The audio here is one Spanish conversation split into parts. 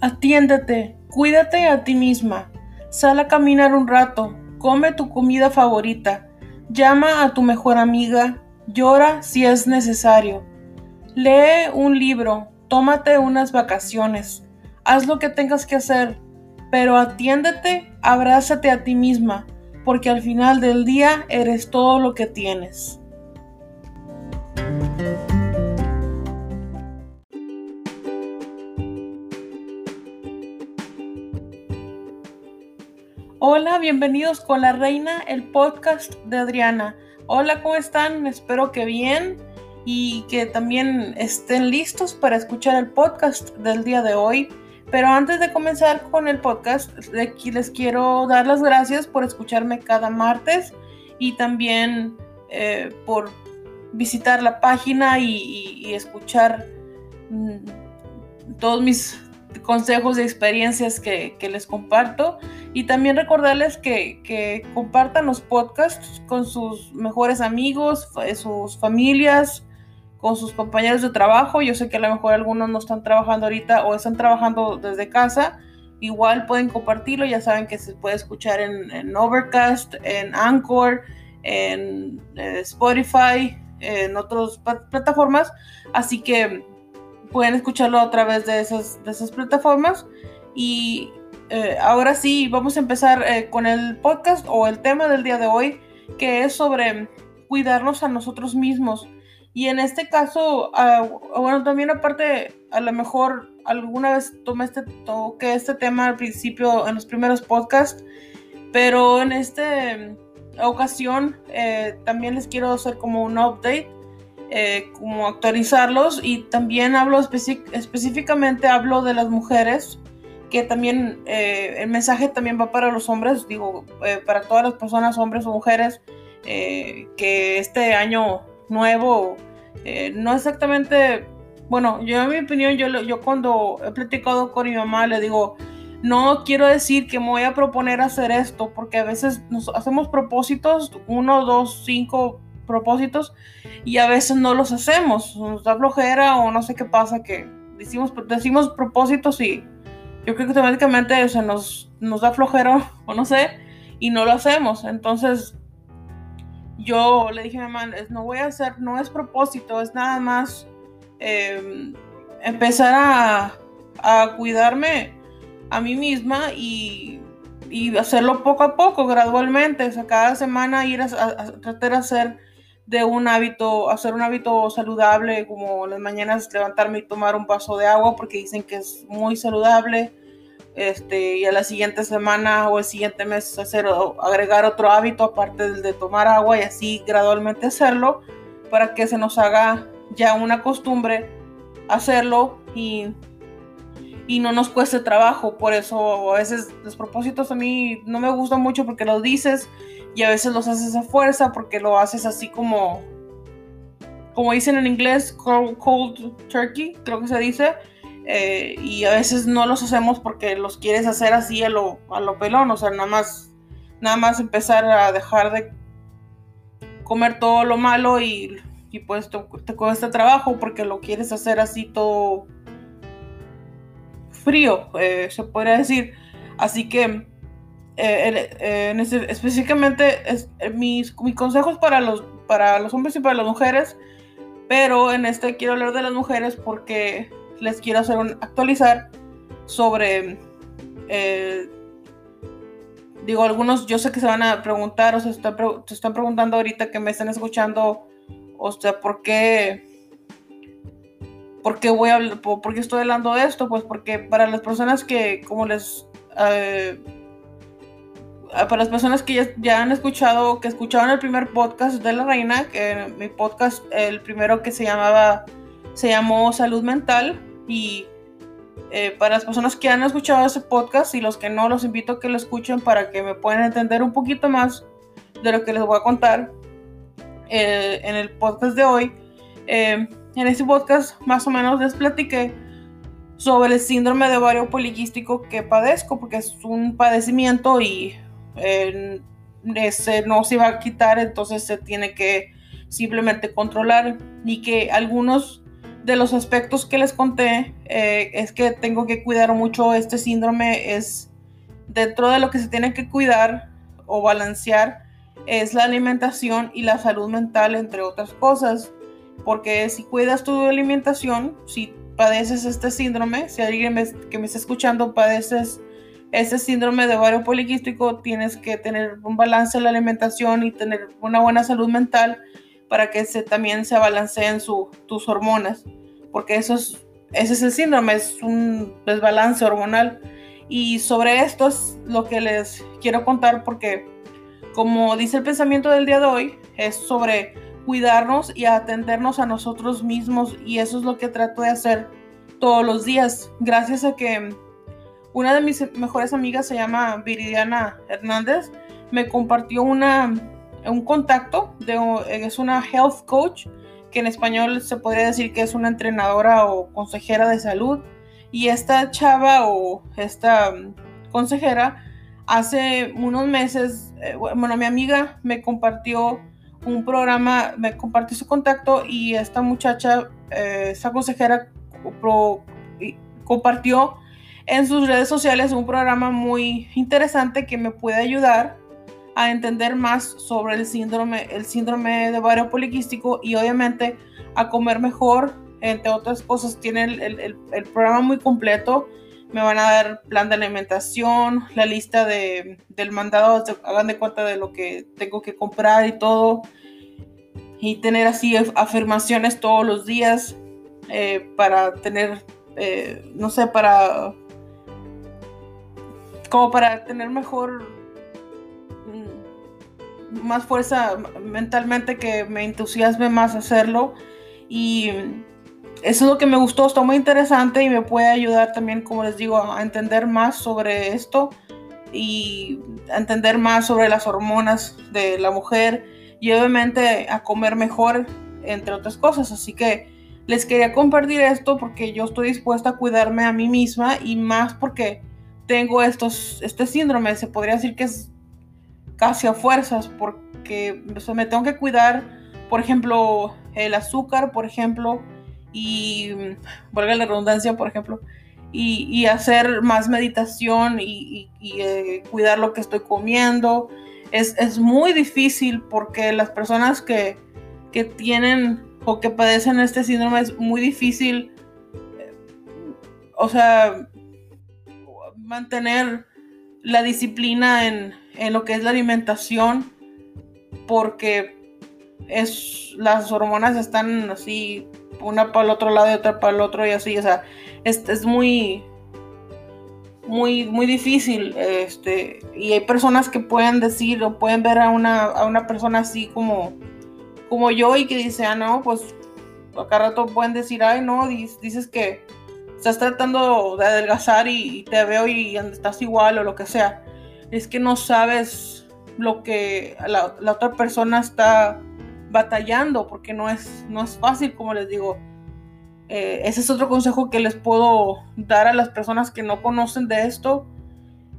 Atiéndete, cuídate a ti misma. Sal a caminar un rato, come tu comida favorita, llama a tu mejor amiga, llora si es necesario. Lee un libro, tómate unas vacaciones, haz lo que tengas que hacer, pero atiéndete, abrázate a ti misma, porque al final del día eres todo lo que tienes. Hola, bienvenidos con la reina, el podcast de Adriana. Hola, ¿cómo están? Espero que bien y que también estén listos para escuchar el podcast del día de hoy. Pero antes de comenzar con el podcast, les quiero dar las gracias por escucharme cada martes y también eh, por visitar la página y, escuchar mm, todos mis consejos y experiencias que, les comparto. Y también recordarles que, compartan los podcasts con sus mejores amigos, sus familias, con sus compañeros de trabajo. Yo sé que a lo mejor algunos no están trabajando ahorita o están trabajando desde casa. Igual pueden compartirlo, ya saben que se puede escuchar en, Overcast, en Anchor, en eh, Spotify, en otras plataformas. Así que pueden escucharlo a través de esas, de esas plataformas. Y eh, ahora sí, vamos a empezar eh, con el podcast o el tema del día de hoy, que es sobre cuidarnos a nosotros mismos. Y en este caso, ah, bueno, también aparte, a lo mejor alguna vez tomé este, toqué este tema al principio en los primeros podcasts, pero en esta ocasión eh, también les quiero hacer como un update eh, como actualizarlos y también hablo específicamente hablo de las mujeres que también eh, el mensaje también va para los hombres digo eh, para todas las personas hombres o mujeres que este año nuevo no exactamente bueno yo en mi opinión yo, yo cuando he platicado con mi mamá le digo no quiero decir que me voy a proponer hacer esto porque a veces nos hacemos propósitos uno dos cinco propósitos y a veces no los hacemos, nos da flojera o no sé qué pasa que decimos, decimos propósitos y yo creo que automáticamente se nos, nos da flojera o no sé y no lo hacemos. Entonces yo le dije a mi mamá, no voy a hacer, no es propósito, es nada más em, empezar a, a, cuidarme a mí misma y, y, hacerlo poco a poco, gradualmente. O sea, cada semana ir a tratar de hacer de un hábito, hacer un hábito saludable, como las mañanas levantarme y tomar un vaso de agua, porque dicen que es muy saludable. Este, y a la siguiente semana o el siguiente mes hacer agregar otro hábito aparte del de tomar agua y así gradualmente hacerlo para que se nos haga ya una costumbre hacerlo y, y no nos cueste trabajo. Por eso a veces los propósitos a mí no me gustan mucho porque los dices y a veces los haces a fuerza porque lo haces así como, como dicen en inglés, cold, turkey, creo que se dice. Eh, y a veces no los hacemos porque los quieres hacer así a lo, a lo pelón, o sea, nada más, nada más empezar a dejar de comer todo lo malo y, y pues te, cuesta trabajo porque lo quieres hacer así todo frío, eh, se podría decir. Así que eh, eh, específicamente es, eh, mis, consejos para los, para los hombres y para las mujeres, pero en este quiero hablar de las mujeres porque les quiero hacer un actualizar sobre, digo, algunos yo sé que se van a preguntar o se están, se están preguntando ahorita que me están escuchando, o sea, ¿por qué? ¿Por qué voy a por, qué estoy hablando de esto? Pues porque para las personas que, como les para las personas que ya, han escuchado, que escucharon el primer podcast de la reina, que mi podcast, el primero que se llamaba, se llamó Salud Mental, y eh, para las personas que han escuchado ese podcast y los que no, los invito a que lo escuchen para que me puedan entender un poquito más de lo que les voy a contar eh, en el podcast de hoy. Eh, en este podcast más o menos les platiqué sobre el síndrome de ovario poliquístico que padezco, porque es un padecimiento y ese no se va a quitar, entonces se tiene que simplemente controlar y que algunos de los aspectos que les conté eh, es que tengo que cuidar mucho este síndrome. Es dentro de lo que se tiene que cuidar o balancear es la alimentación y la salud mental, entre otras cosas. Porque si cuidas tu alimentación, si padeces este síndrome, si alguien que me está escuchando padeces este síndrome de ovario poliquístico, tienes que tener un balance en la alimentación y tener una buena salud mental para que se, también se balanceen su, tus hormonas. Porque eso es, ese es el síndrome, es un desbalance hormonal. Y sobre esto es lo que les quiero contar porque, como dice el pensamiento del día de hoy, es sobre cuidarnos y atendernos a nosotros mismos y eso es lo que trato de hacer todos los días. Gracias a que una de mis mejores amigas se llama Viridiana Hernández, me compartió una, un contacto, es una health coach, que en español se podría decir que es una entrenadora o consejera de salud. Y esta chava o esta consejera hace unos meses, eh, bueno, mi amiga me compartió un programa, me compartió su contacto y esta muchacha, eh, esta consejera, compartió en sus redes sociales un programa muy interesante que me puede ayudar a entender más sobre el síndrome, el síndrome de ovario poliquístico y obviamente a comer mejor, entre otras cosas. Tiene el, el programa muy completo me van a dar plan de alimentación, la lista de, del mandado, hagan de cuenta de lo que tengo que comprar y todo. Y tener así afirmaciones todos los días eh, para tener, eh, no sé, para... como para tener mejor mm, más fuerza mentalmente que me entusiasme más hacerlo y eso es lo que me gustó, está muy interesante y me puede ayudar también, como les digo, a entender más sobre esto y a entender más sobre las hormonas de la mujer y obviamente a comer mejor, entre otras cosas. Así que les quería compartir esto porque yo estoy dispuesta a cuidarme a mí misma y más porque tengo estos, este síndrome, se podría decir que es casi a fuerzas porque me tengo que cuidar, por ejemplo, el azúcar, por ejemplo, y, valga la redundancia, por ejemplo, y, hacer más meditación y, eh, cuidar lo que estoy comiendo. Es, muy difícil porque las personas que, tienen o que padecen este síndrome es muy difícil, eh, o sea, mantener la disciplina en, en lo que es la alimentación porque es las hormonas están así una para el otro lado y otra para el otro y así, o sea, es, es muy, muy, muy difícil, este, y hay personas que pueden decir o pueden ver a una, a una persona así como, como yo y que dice, ah, no, pues acá rato pueden decir, ay, no, dices que estás tratando de adelgazar y, te veo y estás igual o lo que sea. Es que no sabes lo que la, la otra persona está batallando porque no es, no es fácil, como les digo. Eh, ese es otro consejo que les puedo dar a las personas que no conocen de esto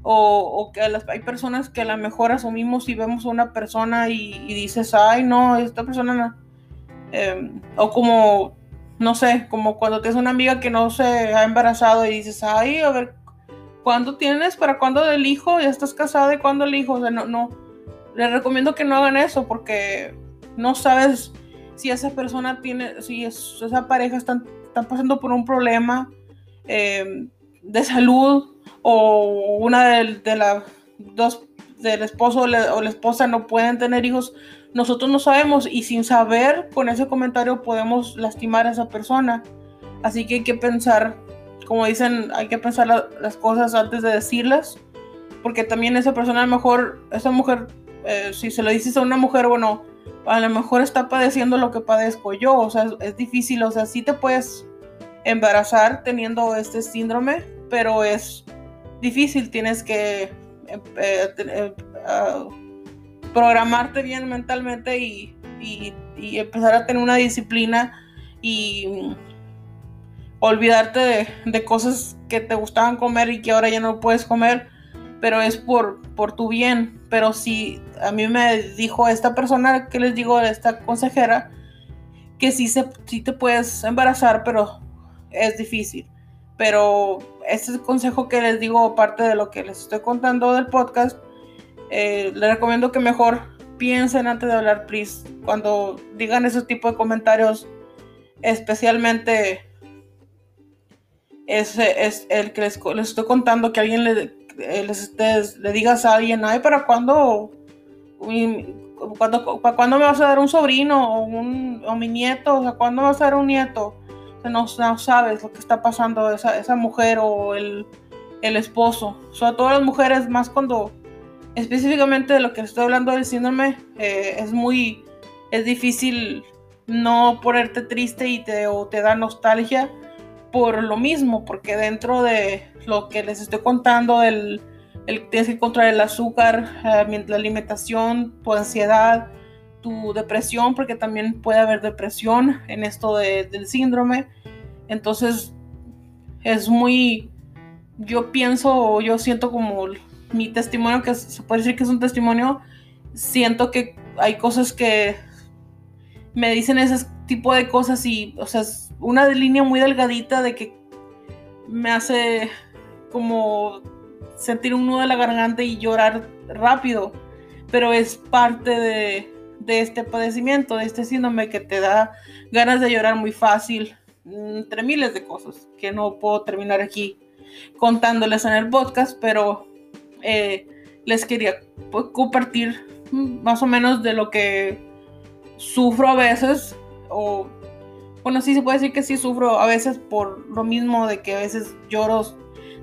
o, que hay personas que a lo mejor asumimos y vemos a una persona y, dices, ay, no, esta persona em, o como, no sé, como cuando tienes una amiga que no se ha embarazado y dices, ay, a ver, ¿cuándo tienes? ¿Para cuándo el hijo? ¿Ya estás casada y cuándo el hijo? O sea, no, no, les recomiendo que no hagan eso porque no sabes si esa persona tiene, si esa pareja están, pasando por un problema eh, de salud o una de, las dos, del esposo o la, esposa no pueden tener hijos, nosotros no sabemos y sin saber con ese comentario podemos lastimar a esa persona. Así que hay que pensar, como dicen, hay que pensar las cosas antes de decirlas, porque también esa persona a lo mejor, esa mujer, eh, si se lo dices a una mujer, bueno, a lo mejor está padeciendo lo que padezco yo, o sea, es, difícil, o sea, sí te puedes embarazar teniendo este síndrome, pero es difícil, tienes que eh, eh, ah, programarte bien mentalmente y, empezar a tener una disciplina y olvidarte de, cosas que te gustaban comer y que ahora ya no puedes comer, pero es por, por tu bien. Pero si a mí me dijo esta persona que les digo, esta consejera, que sí, se, sí te puedes embarazar, pero es difícil. Pero este es el consejo que les digo, aparte de lo que les estoy contando del podcast, eh, les recomiendo que mejor piensen antes de hablar, please. Cuando digan ese tipo de comentarios, especialmente es, es el que les, estoy contando, que alguien le, les, le digas a alguien, ay, ¿para cuándo, cuándo, ¿para cuándo me vas a dar un sobrino o, un, o mi nieto? O sea, ¿cuándo vas a dar un nieto? no, sabes lo que está pasando esa, esa mujer o el, el esposo. Sobre todo las mujeres, más cuando específicamente de lo que estoy hablando del síndrome, eh, es muy, es difícil no ponerte triste y te, o te da nostalgia por lo mismo, porque dentro de lo que les estoy contando, el, el tienes que controlar el azúcar, eh, la alimentación, tu ansiedad, tu depresión, porque también puede haber depresión en esto del síndrome. Entonces, es muy, yo pienso, yo siento como mi testimonio, que se puede decir que es un testimonio, siento que hay cosas que me dicen ese tipo de cosas y, o sea, es una línea muy delgadita de que me hace como sentir un nudo en la garganta y llorar rápido, pero es parte de, de este padecimiento, de este síndrome que te da ganas de llorar muy fácil, entre miles de cosas que no puedo terminar aquí contándoles en el podcast, pero eh, les quería pues, compartir más o menos de lo que sufro a veces, o bueno, sí se puede decir que sí sufro a veces por lo mismo de que a veces lloro,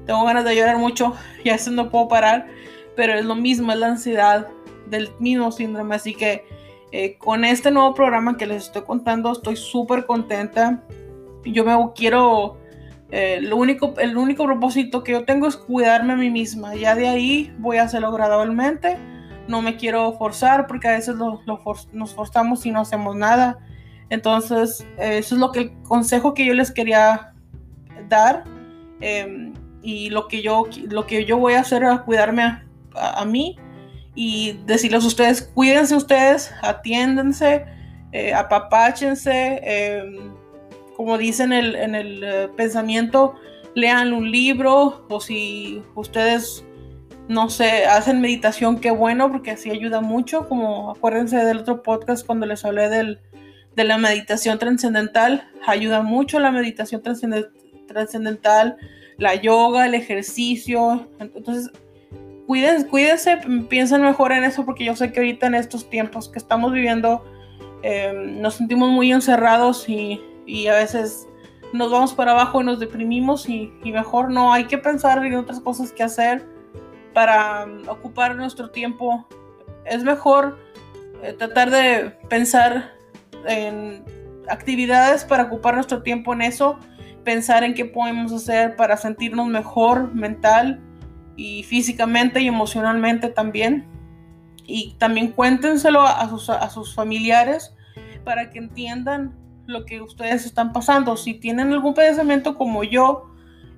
tengo ganas de llorar mucho y a veces no puedo parar, pero es lo mismo, es la ansiedad del mismo síndrome, así que eh, con este nuevo programa que les estoy contando estoy súper contenta. Yo me quiero eh, lo único, el único propósito que yo tengo es cuidarme a mí misma. Ya de ahí voy a hacerlo gradualmente. No me quiero forzar porque a veces nos forzamos y no hacemos nada. Entonces, eh, eso es lo que el consejo que yo les quería dar. Em, y lo que, yo, lo que yo voy a hacer es cuidarme a, a, mí y decirles a ustedes, cuídense ustedes, atiéndense, eh, apapáchense em, como dicen en el, eh, pensamiento, lean un libro o si ustedes, no sé, hacen meditación, qué bueno, porque así ayuda mucho, como acuérdense del otro podcast cuando les hablé del, de la meditación trascendental, ayuda mucho la meditación trascendental, la yoga, el ejercicio, entonces cuídense, cuídense, piensen mejor en eso porque yo sé que ahorita en estos tiempos que estamos viviendo eh, nos sentimos muy encerrados y y a veces nos vamos para abajo y nos deprimimos y, mejor no, hay que pensar en otras cosas que hacer para um, ocupar nuestro tiempo. Es mejor eh, tratar de pensar en actividades para ocupar nuestro tiempo en eso, pensar en qué podemos hacer para sentirnos mejor mental y físicamente y emocionalmente también. Y también cuéntenselo a sus, a sus familiares para que entiendan lo que ustedes están pasando. Si tienen algún padecimiento como yo,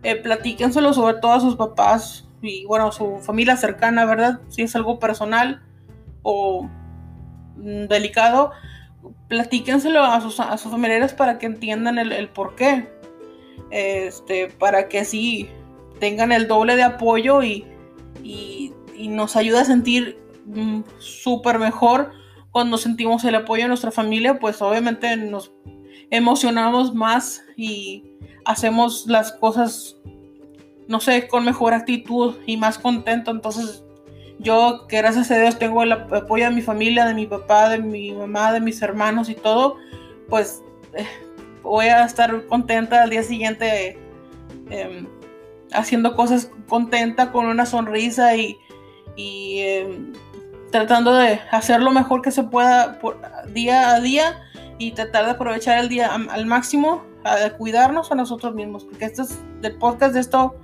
eh, platíquenselo sobre todo a sus papás y bueno, su familia cercana, ¿verdad? Si es algo personal o mm, delicado, platíquenselo a sus, a sus familiares para que entiendan el, por qué. Este, para que así tengan el doble de apoyo y, y, nos ayude a sentir mm, súper mejor cuando sentimos el apoyo de nuestra familia, pues obviamente nos emocionamos más y hacemos las cosas, no sé, con mejor actitud y más contento. Entonces, yo, que gracias a Dios tengo el apoyo de mi familia, de mi papá, de mi mamá, de mis hermanos y todo, pues eh, voy a estar contenta al día siguiente em, haciendo cosas contenta, con una sonrisa y, em, tratando de hacer lo mejor que se pueda por, día a día y tratar de aprovechar el día al máximo, a cuidarnos a nosotros mismos, porque esto es del podcast de esto,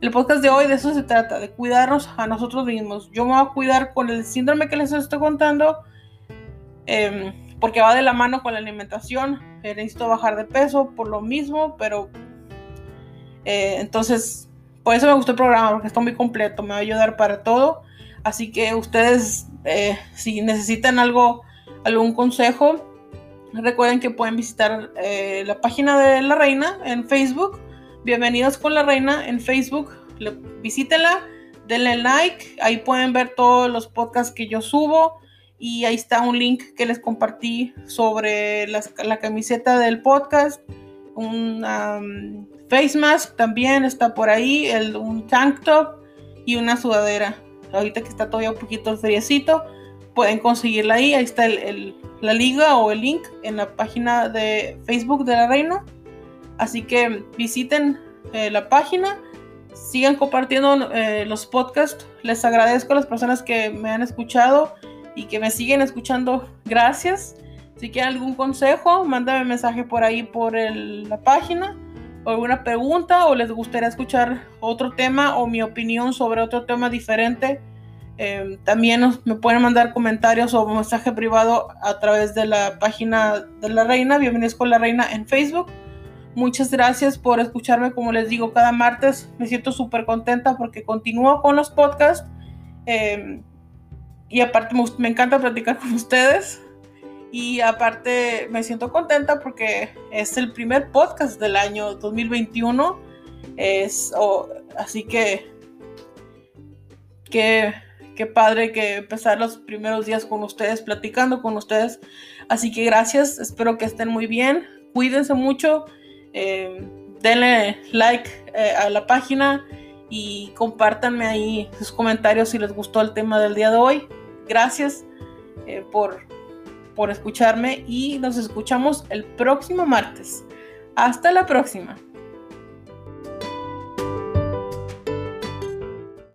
el podcast de hoy de eso se trata, de cuidarnos a nosotros mismos. Yo me voy a cuidar con el síndrome que les estoy contando, em, porque va de la mano con la alimentación. Eh, necesito bajar de peso por lo mismo, pero eh, entonces, por eso me gustó el programa, porque está muy completo, me va a ayudar para todo. Así que ustedes, eh, si necesitan algo, algún consejo, Recuerden que pueden visitar eh, la página de la reina en Facebook. Bienvenidos con la reina en Facebook. visítenla, denle like. Ahí pueden ver todos los podcasts que yo subo. Y ahí está un link que les compartí sobre la camiseta del podcast. Un face mask también está por ahí. El, un tank top y una sudadera. Ahorita que está todavía un poquito friecito, pueden conseguirla ahí. Ahí está la liga o el link en la página de Facebook de la reina. Así que visiten eh, la página, sigan compartiendo eh, los podcasts. Les agradezco a las personas que me han escuchado y que me siguen escuchando. Gracias. Si quieren algún consejo, mándame mensaje por ahí por la página o alguna pregunta o les gustaría escuchar otro tema o mi opinión sobre otro tema diferente, em, también me pueden mandar comentarios o mensaje privado a través de la página de la reina. Bienvenidos con la reina en Facebook. Muchas gracias por escucharme, como les digo, cada martes. Me siento súper contenta porque continúo con los podcasts. Em, y aparte me encanta platicar con ustedes. Y aparte me siento contenta porque es el primer podcast del año 2021. Es, así que qué, qué padre que empezar los primeros días con ustedes, platicando con ustedes. Así que gracias, espero que estén muy bien. Cuídense mucho. Eh, denle like eh, a la página y compártanme ahí sus comentarios si les gustó el tema del día de hoy. Gracias eh, por por escucharme y nos escuchamos el próximo martes. Hasta la próxima.